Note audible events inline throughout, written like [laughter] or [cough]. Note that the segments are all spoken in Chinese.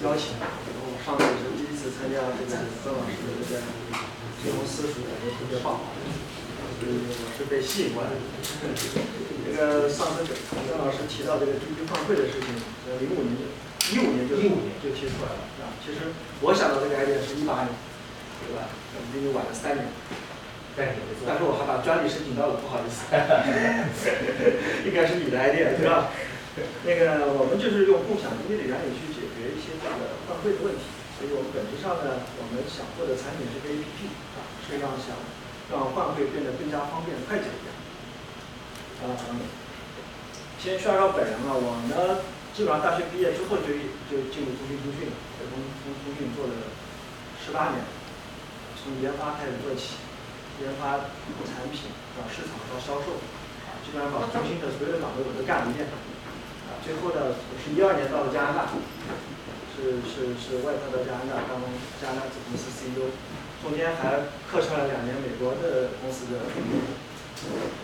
邀请，我上次是第一次参加这个曾老师的这个金融私塾，感觉特别棒，所以我是被吸引过来的。这个上次曾老师提到这个 QQ 换汇的事情，呃，零五年就一五年就就提出来了，啊，其实我想到这个 idea 是一八年，对吧？比你晚了三年。但是我还把专利申请到了，不好意思，应该是你的 idea 对吧？那个我们就是用共享经济的原理去解一些这个换汇的问题，所以我们本质上呢，我们想做的产品是个 APP 啊，是让想让换汇变得更加方便快捷一点。嗯，先说说本人啊，我呢基本上大学毕业之后就就进入中信通讯了，在中中通讯做了十八年，从研发开始做起。研发产品到市场到销售，啊，基本上把中心的所有的岗位我都干了一遍，啊，最后呢，我是一二年到了加拿大，是是是外派到加拿大当加拿大子公司 CEO，中间还客串了两年美国的公司的，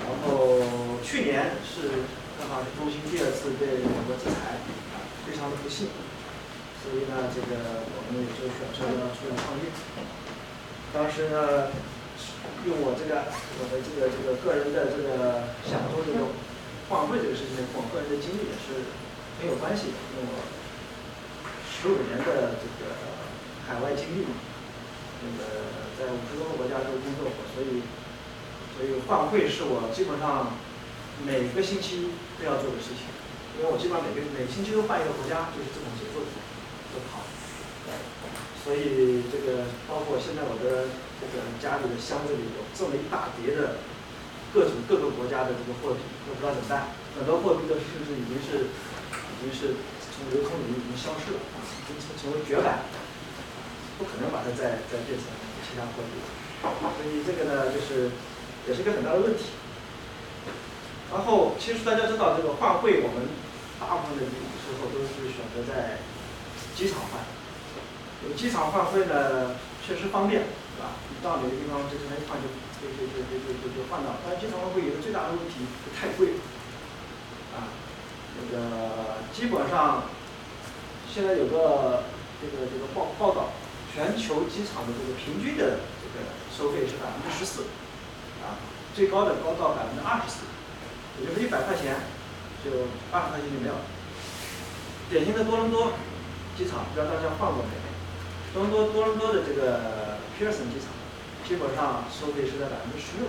然后去年是正好是中心第二次被美国制裁，啊，非常的不幸，所以呢，这个我们也就选择了出来创业，当时呢。用我这个我的这个这个个人的这个享受这个换汇这个事情，我个人的经历也是很有关系的，因为我十五年的这个海外经历嘛，那个在五十多个国家都工作过，所以所以换汇是我基本上每个星期都要做的事情，因为我基本上每个每星期都换一个国家，就是这种节奏都跑，所以这个包括现在我的。这个家里的箱子里有这么一大叠的各种各个国家的这个货币，都不知道怎么办。很多货币的甚至已经是已经是从流通里已经消失了，已经成成为绝版，不可能把它再再变成其他货币。所以这个呢，就是也是一个很大的问题。然后，其实大家知道，这个换汇，我们大部分的时候都是选择在机场换。有机场换汇呢，确实方便。是吧？你到哪个地方，就这么一换，就就就就就就就换到。但是机场换汇有个最大的问题，太贵。啊，那个基本上现在有个这个这个报报道，全球机场的这个平均的这个收费是百分之十四，啊，最高的高到百分之二十四，也就是一百块钱就二十块钱就没有了。典型的多伦多机场，不知道大家换过没？多伦多多伦多的这个。皮尔森机场基本上收费是在百分之十六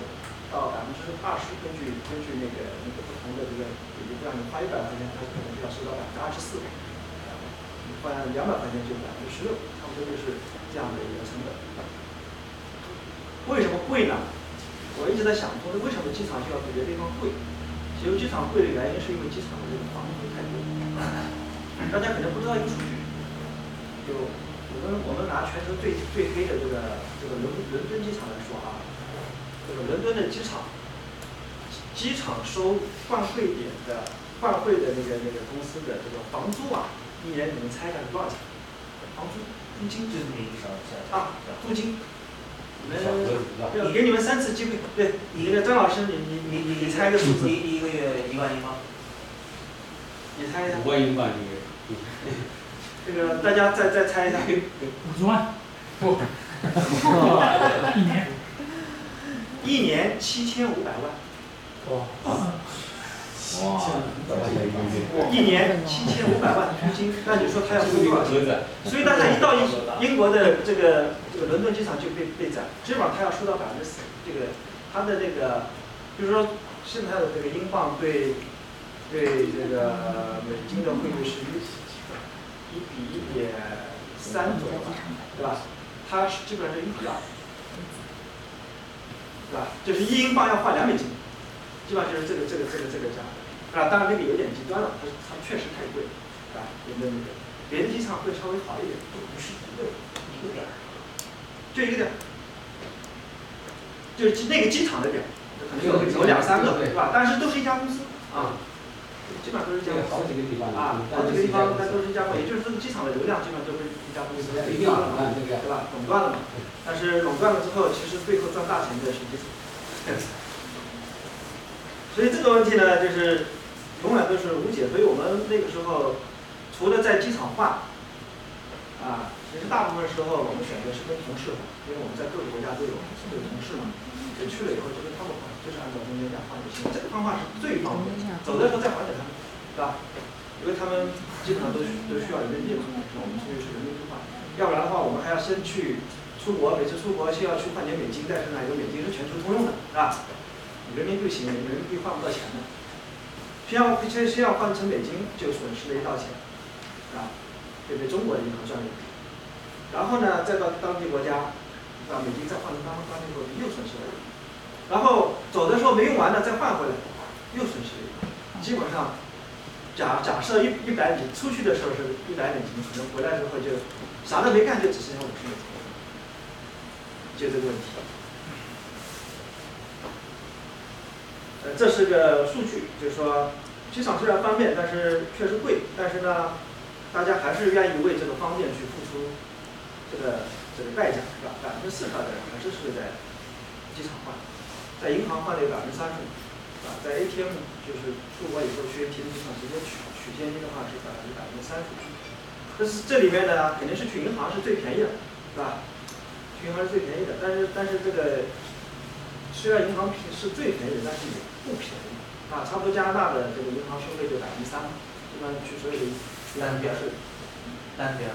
到百分之二十，根据根据那个那个不同的这个，比如让你花一百块钱，它可能就要收到百分之二十四，你花两百块钱就百分之十六，差不多就是这样的一个成本。为什么贵呢？我一直在想，说为什么机场就要比别的地方贵？其实机场贵的原因是因为机场的这个房租太贵。大家可能不知道一个数据，就。我们我们拿全球最最黑的这个这个伦伦敦机场来说啊，这个伦敦的机场，机场收换汇点的换汇的那个那个公司的这个房租啊，一年你们猜一下是多少钱？房租租金就是那啊，租金。你们给你们三次机会，对，你那个张老师，你你你你你猜个数字？一一个月一万英镑。你猜一下。五万英镑一个月。这个大家再再猜一下，[laughs] 五十万，不，[laughs] [laughs] 一年，一年七千五百万，哇，哇，一年七千五百万租金，那你说他要收多少钱？所以大家一到英英国的这个这个伦敦机场就被被宰，基本上他要收到百分之四，这个他的这个，就是说现在的这个英镑对对这个美金的汇率是一。一比一点三左右吧，对吧？它是基本上是一比二，对吧？就是一英镑要换两美金，基本上就是这个这个这个这个价，是吧，当然那个有点极端了，它它确实太贵，啊，有没有那个？别的机场会稍微好一点，不是一个一个点儿，就一个点儿，就是那个机场的点，可能有有两三个，对吧？但是都是一家公司啊。基本上都是这样，好几个地方啊，好几个地方那都是一家也就是这个机场的流量基本上都是一家公司垄断了嘛，对吧？垄断了嘛。但是垄断了之后，其实背后赚大钱的是机场。所以这个问题呢，就是永远都是无解。所以我们那个时候除了在机场换，啊，其实大部分时候我们选择是跟同事换，因为我们在各个国家都有都有同事嘛，就去了以后就跟他们换，就是按照中间价换就行。这个方法是最方便，走的时候再还给他们，是吧？因为他们基本上都需都需要人民币嘛，那我们出去是人民币换，要不然的话我们还要先去出国，每次出国先要去换点美金，但是呢，有美金是全球通用的，是吧？人民币行，人民币换不到钱的，先要先先要换成美金，就损失了一道钱，啊，就被中国的银行赚了一笔。然后呢，再到当地国家，把美金再换成当当地货币，又损失了一笔。然后走的时候没用完的再换回来，又损失了一笔。基本上，假假设一一百米出去的时候是一百美金，可能回来之后就啥都没干，就只剩下五十美金，就这个问题。呃，这是个数据，就是说机场虽然方便，但是确实贵。但是呢，大家还是愿意为这个方便去付出这个这个代价，是吧？百分之四十二的人还是是在机场换，在银行换了有百分之三十五，啊，在 ATM 就是出国以后去 ATM 机场直接取取现金的话是百分之百分之三十五。但是这里面呢，肯定是去银行是最便宜的，是吧？去银行是最便宜的，但是但是这个。虽然银行便是最便宜的，但是也不便宜啊！差不多加拿大的这个银行收费就百分之三，基本上去所有的单边是单边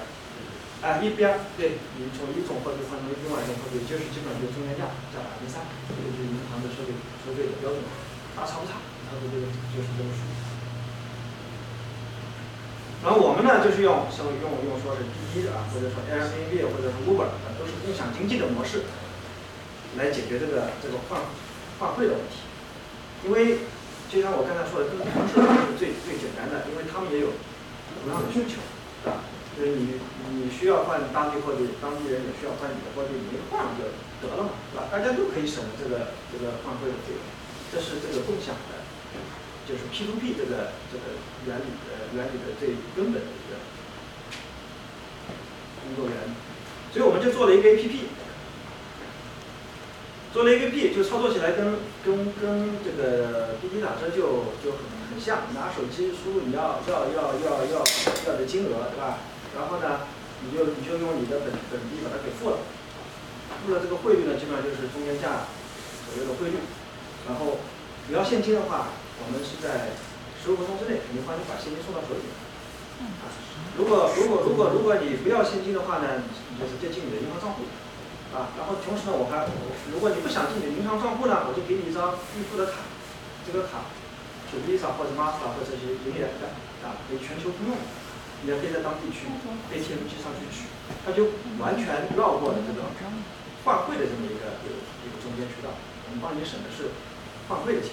儿，啊一边儿对，你从一种货币换成另外一种货币，就是基本上就中间价加百分之三，这个就是银行的收费收费的标准，大差不差，差不多这个就是这么数。然后我们呢就是用像用用说是滴滴啊，或者说 Airbnb 或者是 Uber 啊，都是共享经济的模式。来解决这个这个换换汇的问题，因为就像我刚才说的，跟同事是最最简单的，因为他们也有同样的需求，是吧？就是你你需要换当地货币，当地人也需要换你的货币，你一换就得了嘛，是吧？大家都可以省这个这个换汇的费用，这是这个共享的，就是 P to P 这个这个原理的原理的最根本的一个工作原理，所以我们就做了一个 A P P。做了 A P P 就操作起来跟跟跟这个滴滴打车就就很很像，拿手机输入你要要要要要要的金额，对吧？然后呢，你就你就用你的本本币把它给付了，付了这个汇率呢，基本上就是中间价左右的汇率。然后你要现金的话，我们是在十五分钟之内肯定帮你把现金送到手里。啊，如果如果如果如果你不要现金的话呢，你就直接进你的银行账户。啊，然后同时呢，我还我，如果你不想进你的银行账户呢，我就给你一张预付的卡，这个卡是 Visa 或者 Master 或者这些银联的，啊，可以全球通用，也可以在当地去 ATM 机上去取，它就完全绕过了这个换汇的这么一个一个一个中间渠道，我们帮你省的是换汇的钱。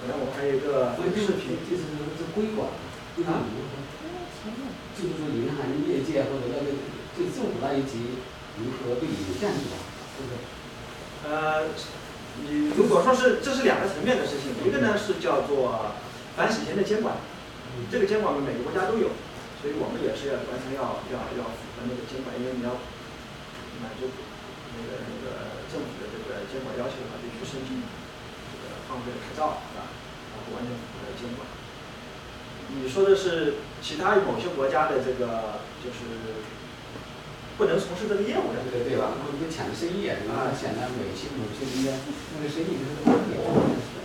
本来我还有一个视频，就是是规管，规管如何？就是说，银行业界或者那个对政府那一级如何对有限制吧？是不是？呃，你如果说是这是两个层面的事情，一个呢是叫做反洗钱的监管，这个监管我们每个国家都有，所以我们也是要完全要要要符合那个监管，因为你要满足那个那个政府的这个监管要求的话，必须申请这个放飞的牌照，是吧？然后完全符合监管。你说的是其他某些国家的这个就是不能从事这个业务的，对对吧？我们就抢生意啊，显得某些某些人家那个生意就是不点。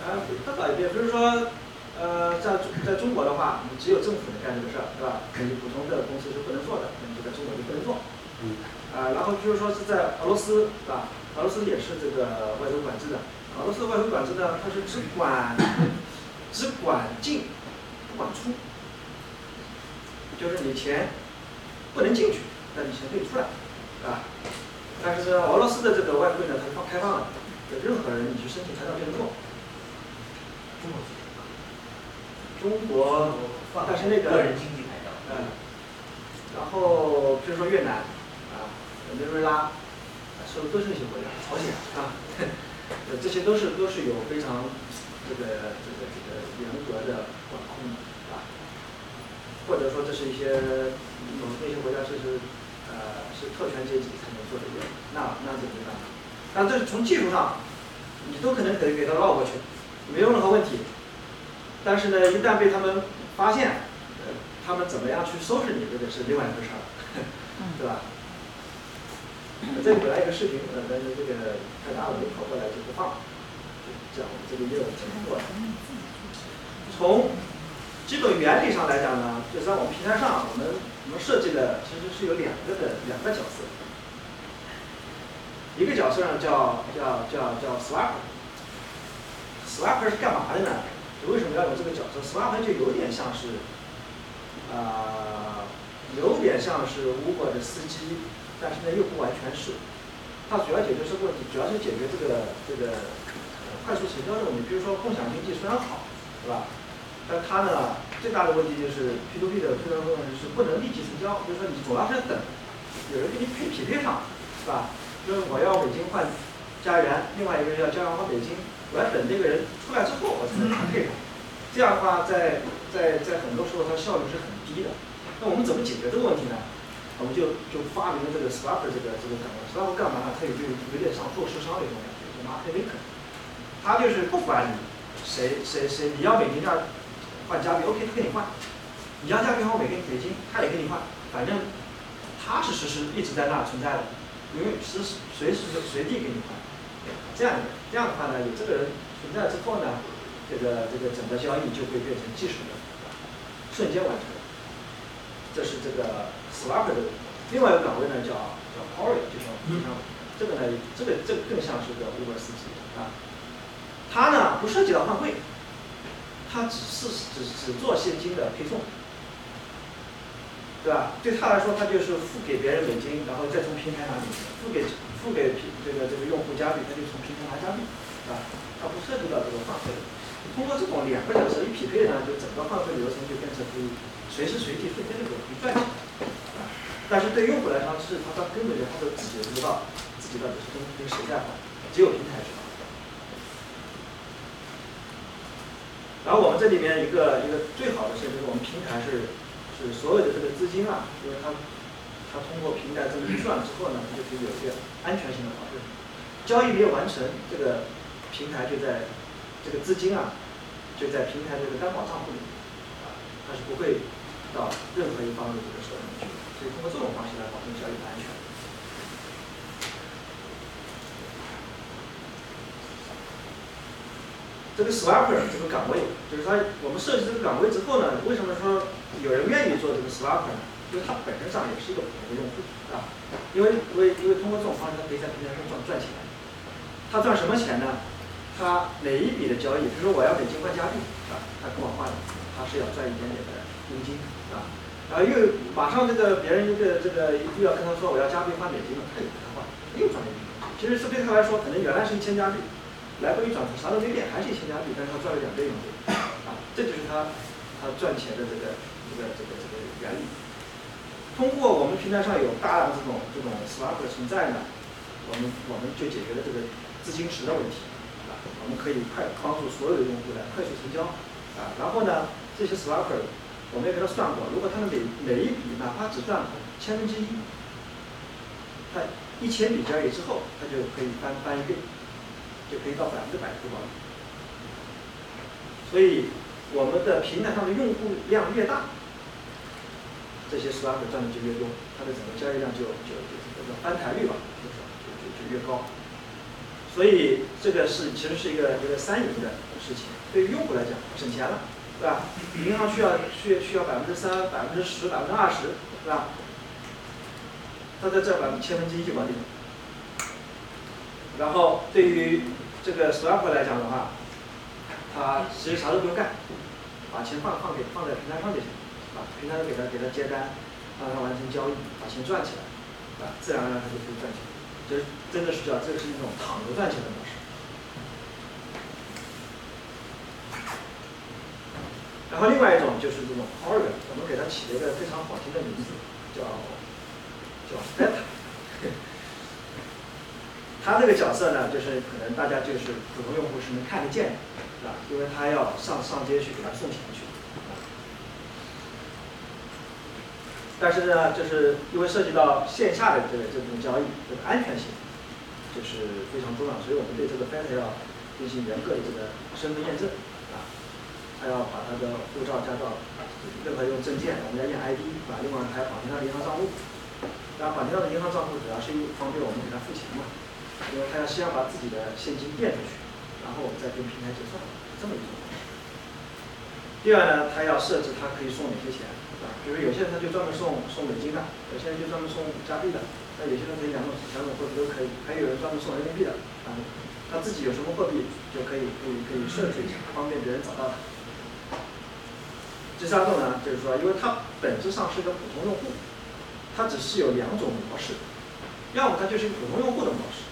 啊，他倒也不是说，呃，在在中国的话，你只有政府能干这个事儿，是吧？你普通的公司是不能做的，那你就在中国就不能做。嗯。啊，然后就是说是在俄罗斯，是吧？俄罗斯也是这个外汇管制的。俄罗斯外汇管制呢，它是只管只管进。不管出，就是你钱不能进去，但你钱可以出来，啊，但是俄罗斯的这个外汇呢，它是放开放的，就任何人你去申请材料就能做。中国，但是那个个人经济牌照，嗯，然后比如说越南，啊，委内瑞拉，说的都是那些国家，朝鲜啊，这些都是都是有非常。这个这个这个严格的管控的啊，或者说这是一些有那些国家是是呃是特权阶级才能做的业务，那那怎么办？那这是从技术上你都可能可以给他绕过去，没有任何问题。但是呢，一旦被他们发现，呃，他们怎么样去收拾你，这个是另外一回事儿，[laughs] 对吧？这里本来一个视频，呃，但是这个太大了，就跑过来就不放，就讲这个业务怎么做的。从基本原理上来讲呢，就在我们平台上，我们我们设计的其实是有两个的两个角色，一个角色呢叫叫叫叫 swapper，swapper 是干嘛的呢？就为什么要有这个角色？swapper 就有点像是，啊、有点像是 Uber 的司机，但是呢又不完全是。它主要解决什么问题？主要是解决这个这个快速成交的问题。比如说共享经济虽然好，是吧？但它呢最大的问题就是 P to P 的最大的问题是不能立即成交，就是说你总要是等有人给你配匹配上，是吧？就是我要北京换加元，另外一个人要加元换北京，我要等这个人出来之后我才能匹配上。这样的话，在在在很多时候它效率是很低的。那我们怎么解决这个问题呢？我们就就发明了这个 Swap 这个这个岗位。swapper 干嘛呢？它有就有点像做市商的一种感觉，就 market maker。他就是不管你谁谁谁，你要北京这换加币，OK，他给你换；你要加币换美金美金，他也给你换。反正他是实时一直在那存在的，因为实时随时随地给你换。这样的这样的话呢，有这个人存在之后呢，这个这个整个交易就会变成技术的，瞬间完成。这是这个 swapper 的另外一个岗位呢，叫叫 courier，就像就像这个呢，这个这个更像是个 Uber 司机啊。他呢不涉及到换汇，他只是只只做现金的配送，对吧？对他来说，他就是付给别人美金，然后再从平台拿美金，付给付给平这个这个用户加币，他就从平台拿加币，啊，他不涉及到这个换汇。通过这种两个角色一匹配呢，就整个换汇流程就变成可以随时随地瞬间就可以赚钱，啊，但是对用户来说是他他根本就他都自己都不知道自己到底是跟跟谁在换，只有平台知道。然后我们这里面一个一个最好的是，就是我们平台是是所有的这个资金啊，因为它它通过平台这么一算之后呢，它就可以有一个安全性的保证。交易没有完成，这个平台就在这个资金啊就在平台这个担保账户里面，啊，它是不会到任何一方的这个手里去的。所以通过这种方式来保证交易的安全。这个 swapper 这个岗位，就是他我们设计这个岗位之后呢，为什么说有人愿意做这个 swapper 呢？就是它本身上也是一个普通的用户啊，因为因为因为通过这种方式，它可以在平台上赚赚钱。他赚什么钱呢？他每一笔的交易，比如说我要给金换加币啊，他跟我换，他是要赚一点点的佣金啊。然后又马上这个别人这个这个又要跟他说我要加币换美金了，他也跟他换，他又赚了一笔。其实是对他来说，可能原来是一千加币。来回一转，啥都没变，还是一千加币，但是他赚了两倍佣金，啊，这就是他他赚钱的这个这个这个这个原理。通过我们平台上有大量这种这种 swapper 存在呢，我们我们就解决了这个资金池的问题，啊，我们可以快帮助所有的用户来快速成交，啊，然后呢，这些 swapper 我们也给他算过，如果他们每每一笔哪怕只赚千分之一，他一千笔交易之后，他就可以翻翻一倍。就可以到百分之百回报。所以我们的平台上的用户量越大，这些 s l a 赚的就越多，它的整个交易量就就就这个翻台率吧，就就就就越高。所以这个是其实是一个一个三赢的事情，对于用户来讲省钱了，对吧？银行需要需要需要百分之三、百分之十、百分之二十，是吧？他在这百分千分之一就搞定了。然后对于这个 swap 来讲的话，他其实啥都不用干，把钱放放给放在平台上就行，啊，平台给他给他接单，让他完成交易，把钱赚起来，啊，自然而然他就可以赚钱，就是真的是叫这是一种躺着赚钱的模式。然后另外一种就是这种 order 我们给它起了一个非常好听的名字，叫叫 beta。他这个角色呢，就是可能大家就是普通用户是能看得见的，是吧？因为他要上上街去给他送钱去。但是呢，就是因为涉及到线下的这个这种交易，这个安全性，就是非常重要，所以我们对这个 Feta 要进行严格的这个身份验证啊，他要把他的护照、驾照，任何用证件，我们要验 ID，啊，另外还要绑定他的银行账户。当然，绑定他的银行账户主要是一方便我们给他付钱嘛，因为他要先把自己的现金垫出去，然后我们再跟平台结算，这么一种。第二呢，他要设置他可以送哪些钱，啊，比如有些人他就专门送送美金的，有些人就专门送加币的，那有些人可以两种两种货币都可以，还有人专门送人民币的，啊，他自己有什么货币就可以可以可以设置一下，方便别人找到他。第三种呢，就是说，因为它本质上是个普通用户，它只是有两种模式，要么它就是一个普通用户的模式，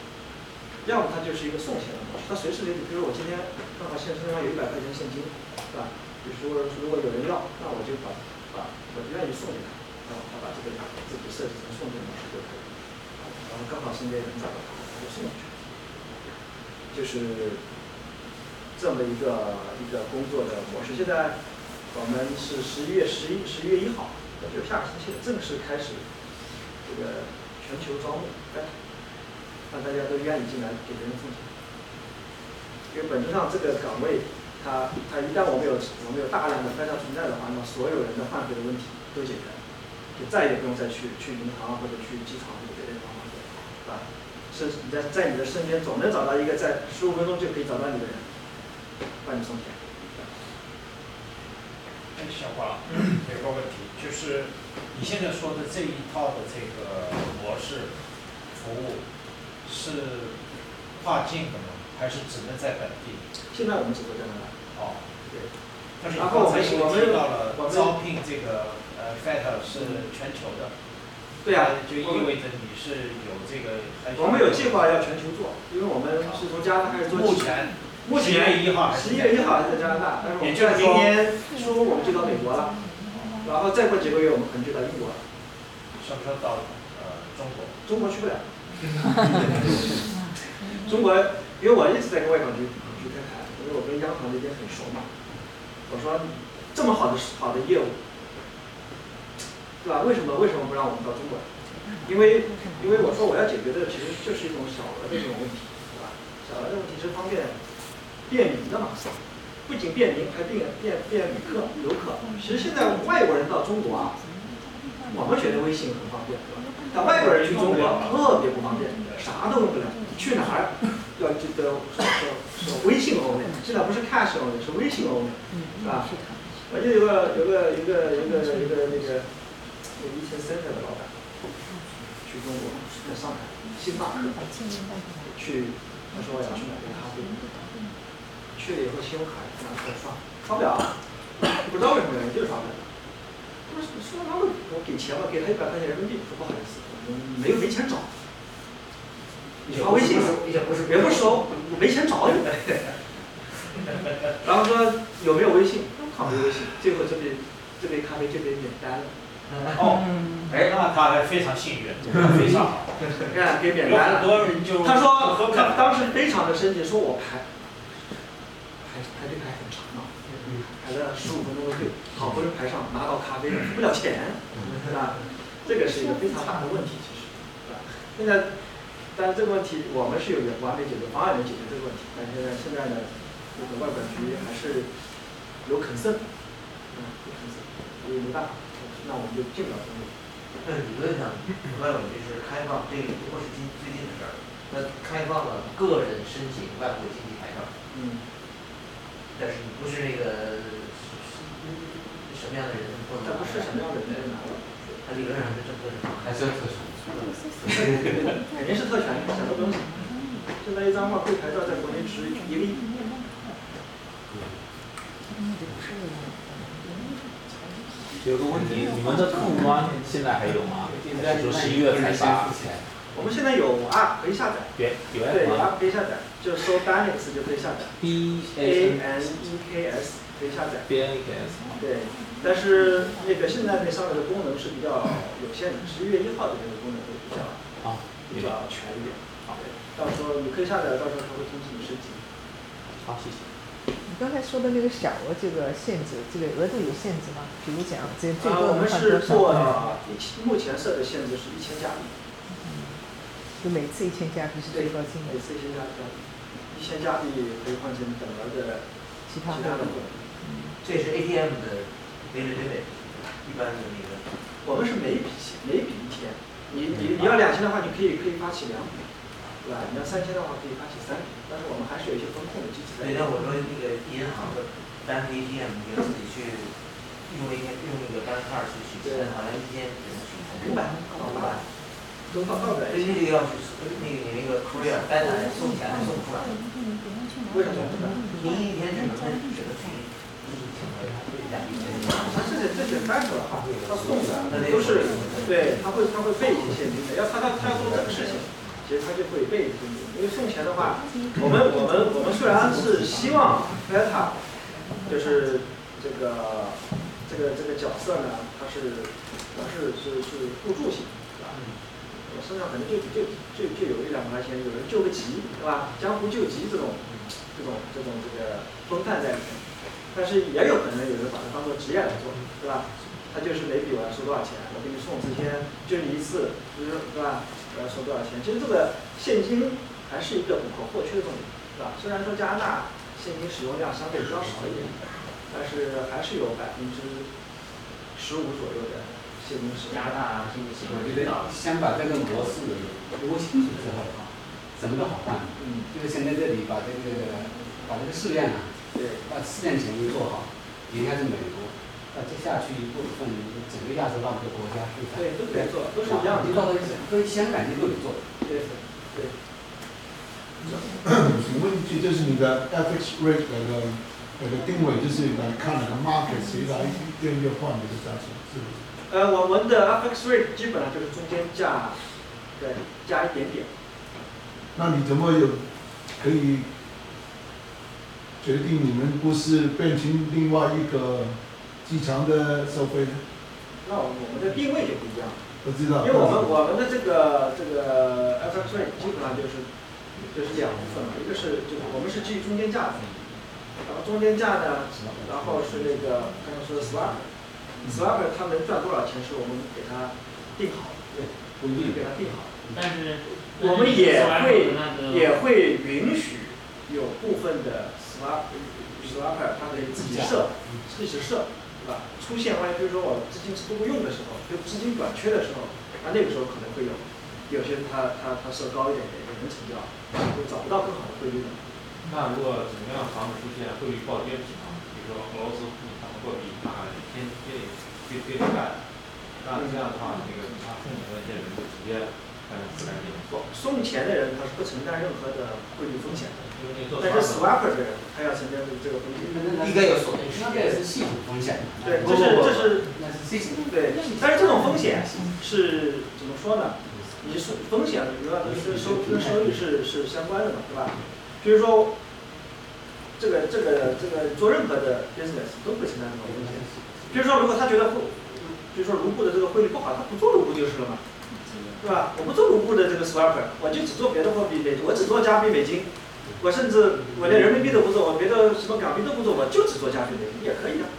要么它就是一个送钱的模式。它随时可以，比如我今天正好现身上有一百块钱现金，是吧？比如说如果有人要，那我就把把我愿意送给他，然后他把这个自己设置成送钱模式就可以，然后刚好身边人找到他，他就送过去，就是这么一个一个工作的模式。现在。我们是十一月十一十一月一号，那就下个星期正式开始这个全球招募，让大家都愿意进来给别人送钱。因为本质上这个岗位，它它一旦我们有我们有大量的 Feta 存在的话，那所有人的换费的问题都解决了，就再也不用再去去银行或者去机场或者别的地方换费，是吧？是你在在你的身边总能找到一个在十五分钟就可以找到你的人，帮你送钱。小华，有个问题，就是你现在说的这一套的这个模式服务是跨境的吗？还是只能在本地？现在我们只做在那。哦，对。但是你刚才又提到了招聘这个呃 FAT 是全球的。对啊。就意味着你是有这个。我们有计划要全球做，因为我们是从加拿大开始做。目前。十一月一号，十一月一号还在加拿大，但是我们明年初我们就到美国了，然后再过几个月我们可能就到英国了。什么时候到呃中国？中国去不了。[laughs] 中国，因为我一直在跟外管局局开谈，因为我跟央行那边很熟嘛。我说这么好的好的业务，对吧？为什么为什么不让我们到中国来？因为因为我说我要解决的其实就是一种小额的这种问题，对吧？小额的问题是方便。便民的嘛，不仅便民，还便便便旅客、游客。其实现在外国人到中国啊，我们觉得微信很方便，对吧？但外国人去中国方便，啥都用不了。去哪儿要记得说说微信欧美，现在不是 cash 欧美，是微信欧美，是吧？我就有个有个有个有个有个那个以前 center 的老板去中国，在上海星巴克去，他说我要去买杯咖啡。去了以后，信用卡拿出来刷，刷不了，不知道为什么原因，就是刷不了。他说：“说他会我给钱吧，给他一百块钱人民币。”说不好意思，没有没钱找。你发微信也不是，也不熟，没钱找你。然后说有没有微信？靠，没微信。最后这杯这杯咖啡就被免单了。哦，哎，那他还非常幸运，非常好。[laughs] 看，给免单了。他说他当时非常的生气，说我排。排排队排很长嘛，排了十五分钟的队，好不容易排上拿到咖啡了，付不了钱，是吧？这个是一个非常大的问题，其实？现在，但是这个问题我们是有完美解决方案能解决这个问题，但现在现在呢，这个外管局还是有肯剩，嗯，有肯剩，所以没办法，那我们就进不了中国。那理论上，外管局是开放，这个不过是近最近的事儿，那开放了个人申请外国经济牌照。嗯。但是你不是那个什么样的人，不能不是什么样的人就拿了。他理论上是这么个还是要特权。[laughs] 肯定是特权，什么东西？现在一张外汇牌照在国内值一个亿。有个问题，你们的客户端现在还有吗？现在说十一月才发。我们现在有 App 可以下载，对，有 App 可以下载，就搜 Banex 就可以下载，B A N E K S 可以下载 B A N E K S 对，但是那个现在那上面的功能是比较有限的，十一月一号的那个功能会比较啊比较全一点，好，到时候你可以下载，到时候他会通知你升级。好，谢谢。你刚才说的那个小额这个限制，这个额度有限制吗？比如讲这最多能换多少？我们是做，目前设的限制是一千加币。就每次一千加币是最高金额，每次一千加币，一千加币可以换成等额的其他的的货币。这是 ATM 的 daily limit，一般的那个。我们是每笔每笔一天，你你你要两千的话，你可以可以发起两笔，对吧？你要三千的话，可以发起三笔，但是我们还是有一些风控的机制在对，里面。那我说那个银行的单个 ATM，你就自己去用一个用那个 bank card 去取钱，好像一天只能取五百五百。都到到不了对，那个要去那个你那个 courier 单来送钱送不出来，为什么送不出来？你一天只能只能去一千块两一千。他这个这个单子的话，他送的都是，对，他会他会备一些现金的，要他他他要做这个事情，其实他就会备一些现金。因为送钱的话，我们我们我们虽然是希望 Beta 就是这个这个这个角色呢，它是它是是是互助性，对吧？身上可能就就就就有一两块钱，有人救个急，对吧？江湖救急这种这种这种这个风范在里面。但是也有可能有人把它当做职业来做，对吧？他就是每笔我要收多少钱，我给你送这天就你一次，就是对吧？我要收多少钱？其实这个现金还是一个不可或缺的东西，对吧？虽然说加拿大现金使用量相对比较少一点，但是还是有百分之十五左右的现金使用。加拿大经济我觉得先把这个模式摸清楚之后啊，什么都好办。嗯，就是先在这里把这个把这个试验啊，对，把试验前做好，应该是美国，那接下去一部分整个亚洲那么多国家会对，都可以做，都是一样的。你到跟香港就都得做。对，对。请问一句，就是你的 FX rate 那个那个定位，就是来看那个 market 谁来愿意换这个价钱，是不是？呃，我们的 FX rate 基本上就是中间价，对，加一点点。那你怎么有可以决定你们不是变成另外一个机场的收费呢？那我们的定位就不一样，我知道。因为我们我们的这个这个 FX rate 基本上就是就是两部分嘛，一个是就是我们是基于中间价的，然后中间价呢，然后是那个刚才说的 swap，swap 它能赚多少钱是我们给他定好的，对，我们给他定好的。但是我们也会也会允许有部分的 swap swapper 他可以自己设，自己设，对吧？出现万一比如说我资金是不够用的时候，就资金短缺的时候，那那个时候可能会有有些人他他他设高一点也也能成交，就找不到更好的汇率的。那如果怎么样防止出现汇率暴跌的情况？比如说俄罗斯货币啊天天跌跌跌干，那这样的话，那个他送钱的那些人就直接干自然进做，送钱的人他是不承担任何的汇率风险的，但是 swapper 的人他要承担这个风险。应该有锁定时那个间。是系统风险。对，这是这是那是系统。对，但是这种风险是怎么说呢？你是风险主要跟收跟收益是是相关的嘛，对吧？比如说，这个这个这个做任何的 business 都会承担这种风险。比如说，如果他觉得汇，比如说卢布的这个汇率不好，他不做卢布就是了嘛，对吧？我不做卢布的这个 swapper，我就只做别的货币美，我只做加币美金，我甚至我连人民币都不做，我别的什么港币都不做，我就只做加币美金也可以的。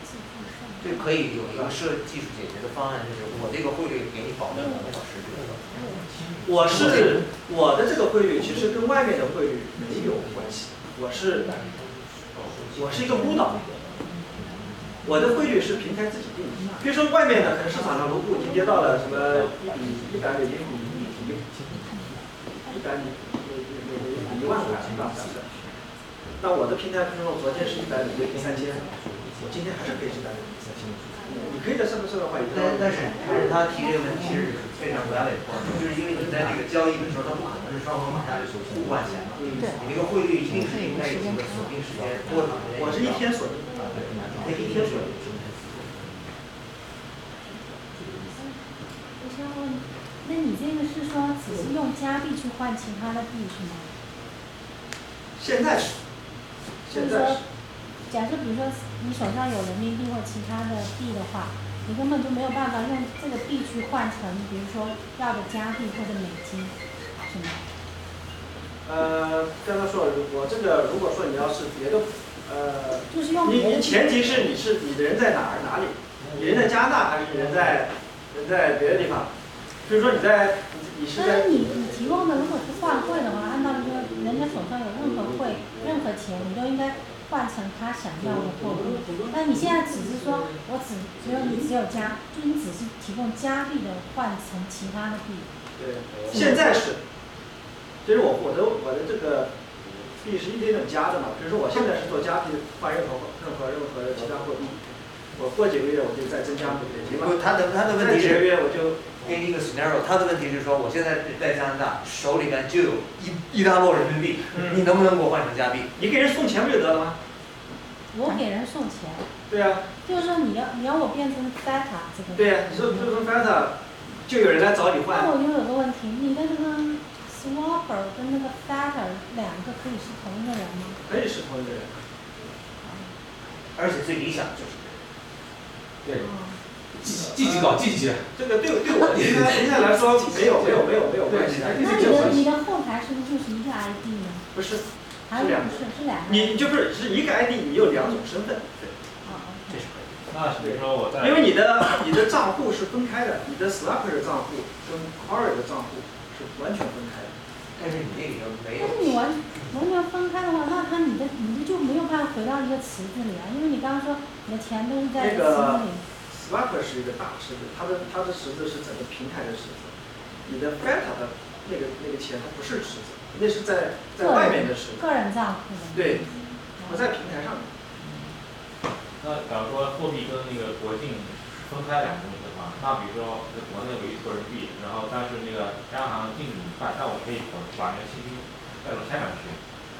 这可以有一个设技术解决的方案，就是我这个汇率给你保证两个小时这个。我是我的这个汇率其实跟外面的汇率没有关系，我是我是一个孤岛，我的汇率是平台自己定的。比如说外面的，可能市场上卢布已经跌到了什么一比一百美金比一一百美一一万块钱吧？那我的平台，比如说昨天是一百美金三千，我今天还是可以是一百美金三千。你可以在上面设的话，也但但是但是他提这个问题是非常 valid，就是因为你在这个交易的时候，它不可能是双方马上互换钱嘛，嗯，你这个汇率一定是应该有一个锁定时间多长时间。我是一天锁定，对，那一天锁定。我想问，那你这个是说只是用加币去换其他的币是吗？现在是，现在是。假设比如说你手上有人民币或其他的币的话，你根本就没有办法用这个币去换成，比如说要的加币或者美金，是吗？呃，刚才说了，我这个如果说你要是别的，呃，就是用你你前提是你是你的人在哪儿哪里？你人在加拿大还是你人在人在别的地方？就是说你在你你是在但是你你提供的如果是换汇的话，按道理说人家手上有任何汇、任何钱，你都应该换成他想要的货币。但你现在只是说我只只有你只有加，就你只是提供加币的换成其他的币。对，现在是，就是我我的我的这个币是一点点加的嘛，比如说我现在是做加币换任何任何任何的其他货币，我过几个月我就再增加对吧？不，他的他的问再几个题是，月我就给你一个 scenario，他的问题是说，我现在在加拿大手里边就有一一大摞人民币，嗯你能不能给我换成加币？你给人送钱不就得了吗？我给人送钱，对呀、就是说你要你要我变成 Theta 这个。对呀、你说就说 Fanta，就有人来找你换，那我就有个问题，你的那个 Swapper 跟那个 Theta 两个可以是同一个人吗？可以是同一个人。而且最理想就是对，哦积极积极搞积极。这个对对我应该应该来说没有没有没有没有关系的，那你的你的后台是不是就是一个 ID 呢？不是，还有两不是是两个？你就不是是一个 ID，你有两种身份，哦这 OK 是可以。那比如说我在因为你的你的账户是分开的，你的 Slacker 的账户跟 Quarry 的账户是完全分开的。但是你那里头没有但是你完完全分开的话，那它你的你的就没有办法回到一个池子里啊，因为你刚刚说你的钱都是在那池子个里。Slacker 是一个大池子，它的它的池子是整个平台的池子，你的 Fanta 的那个那个钱它不是池子，那是在在外面的池子，个人账户的。对，不在平台上。那假如说货币跟那个国境分开两个东西的话，那比如说在国内有一撮人民币，然后但是那个央行禁止你办，但我可以把把那个现金带到香港去，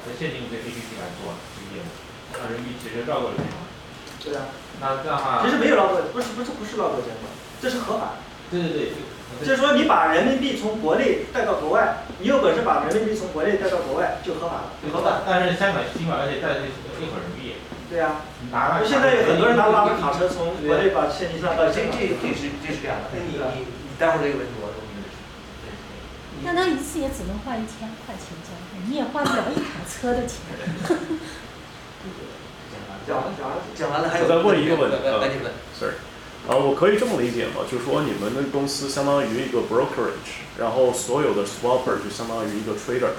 那现金对 A P P 来做这个业务，那人民币直接绕过去嘛。对啊，那这样的话，其实没有绕过，不是不是不是绕过监管，这是合法的。对对对，就是说你把人民币从国内带到国外，你有本事把人民币从国内带到国外就合法了，合法。但是香港尽管而且带着一会儿人民币，对啊，拿了现在有很多人拿拉着卡车从国内把现金上到这香港。这这是这是这样的，那你你你待会儿这个问题我我明白是，这是但他一次也只能换一千块钱交费，你也换不了一台车的钱。[laughs] 讲完讲完讲完了还有我再问一个问题赶紧问。sorry，啊，我可以这么理解吗？就是说你们的公司相当于一个 brokerage，然后所有的 swapper 就相当于一个 trader，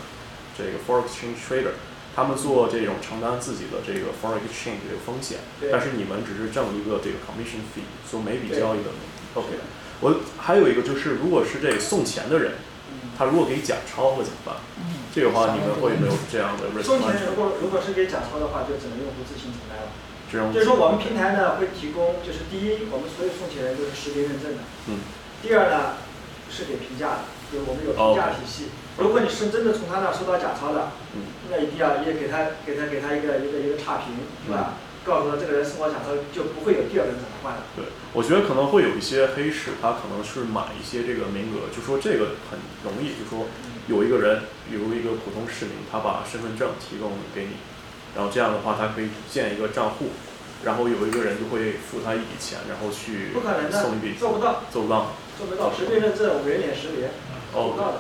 这个 foreign exchange trader，他们做这种承担自己的这个 foreign exchange 这个风险，对但是你们只是挣一个这个 commission fee，做每笔交易的 OK。我还有一个就是，如果是这个送钱的人，他如果给假钞会怎么办？这个话你们会没有这样的 risk 送钱？如果如果是给假钞的话，就只能用户自行承担了。这种就是说我们平台呢会提供，就是第一，我们所有送钱人都是识别认证的。嗯。第二呢，是给评价的，就是我们有评价体系。如果你是真的从他那收到假钞的，嗯那一定要也给他给他给他一个一个一个差评，是吧？告诉他这个人送我假钞，就不会有第二个人找他换了。对，我觉得可能会有一些黑市，他可能是买一些这个名额，就说这个很容易，就说有一个人，比如一个普通市民，他把身份证提供给你，然后这样的话，他可以建一个账户，然后有一个人就会付他一笔钱，然后去送一笔，做不到，做不到。做不到。实名认证、人脸识别，做不到的。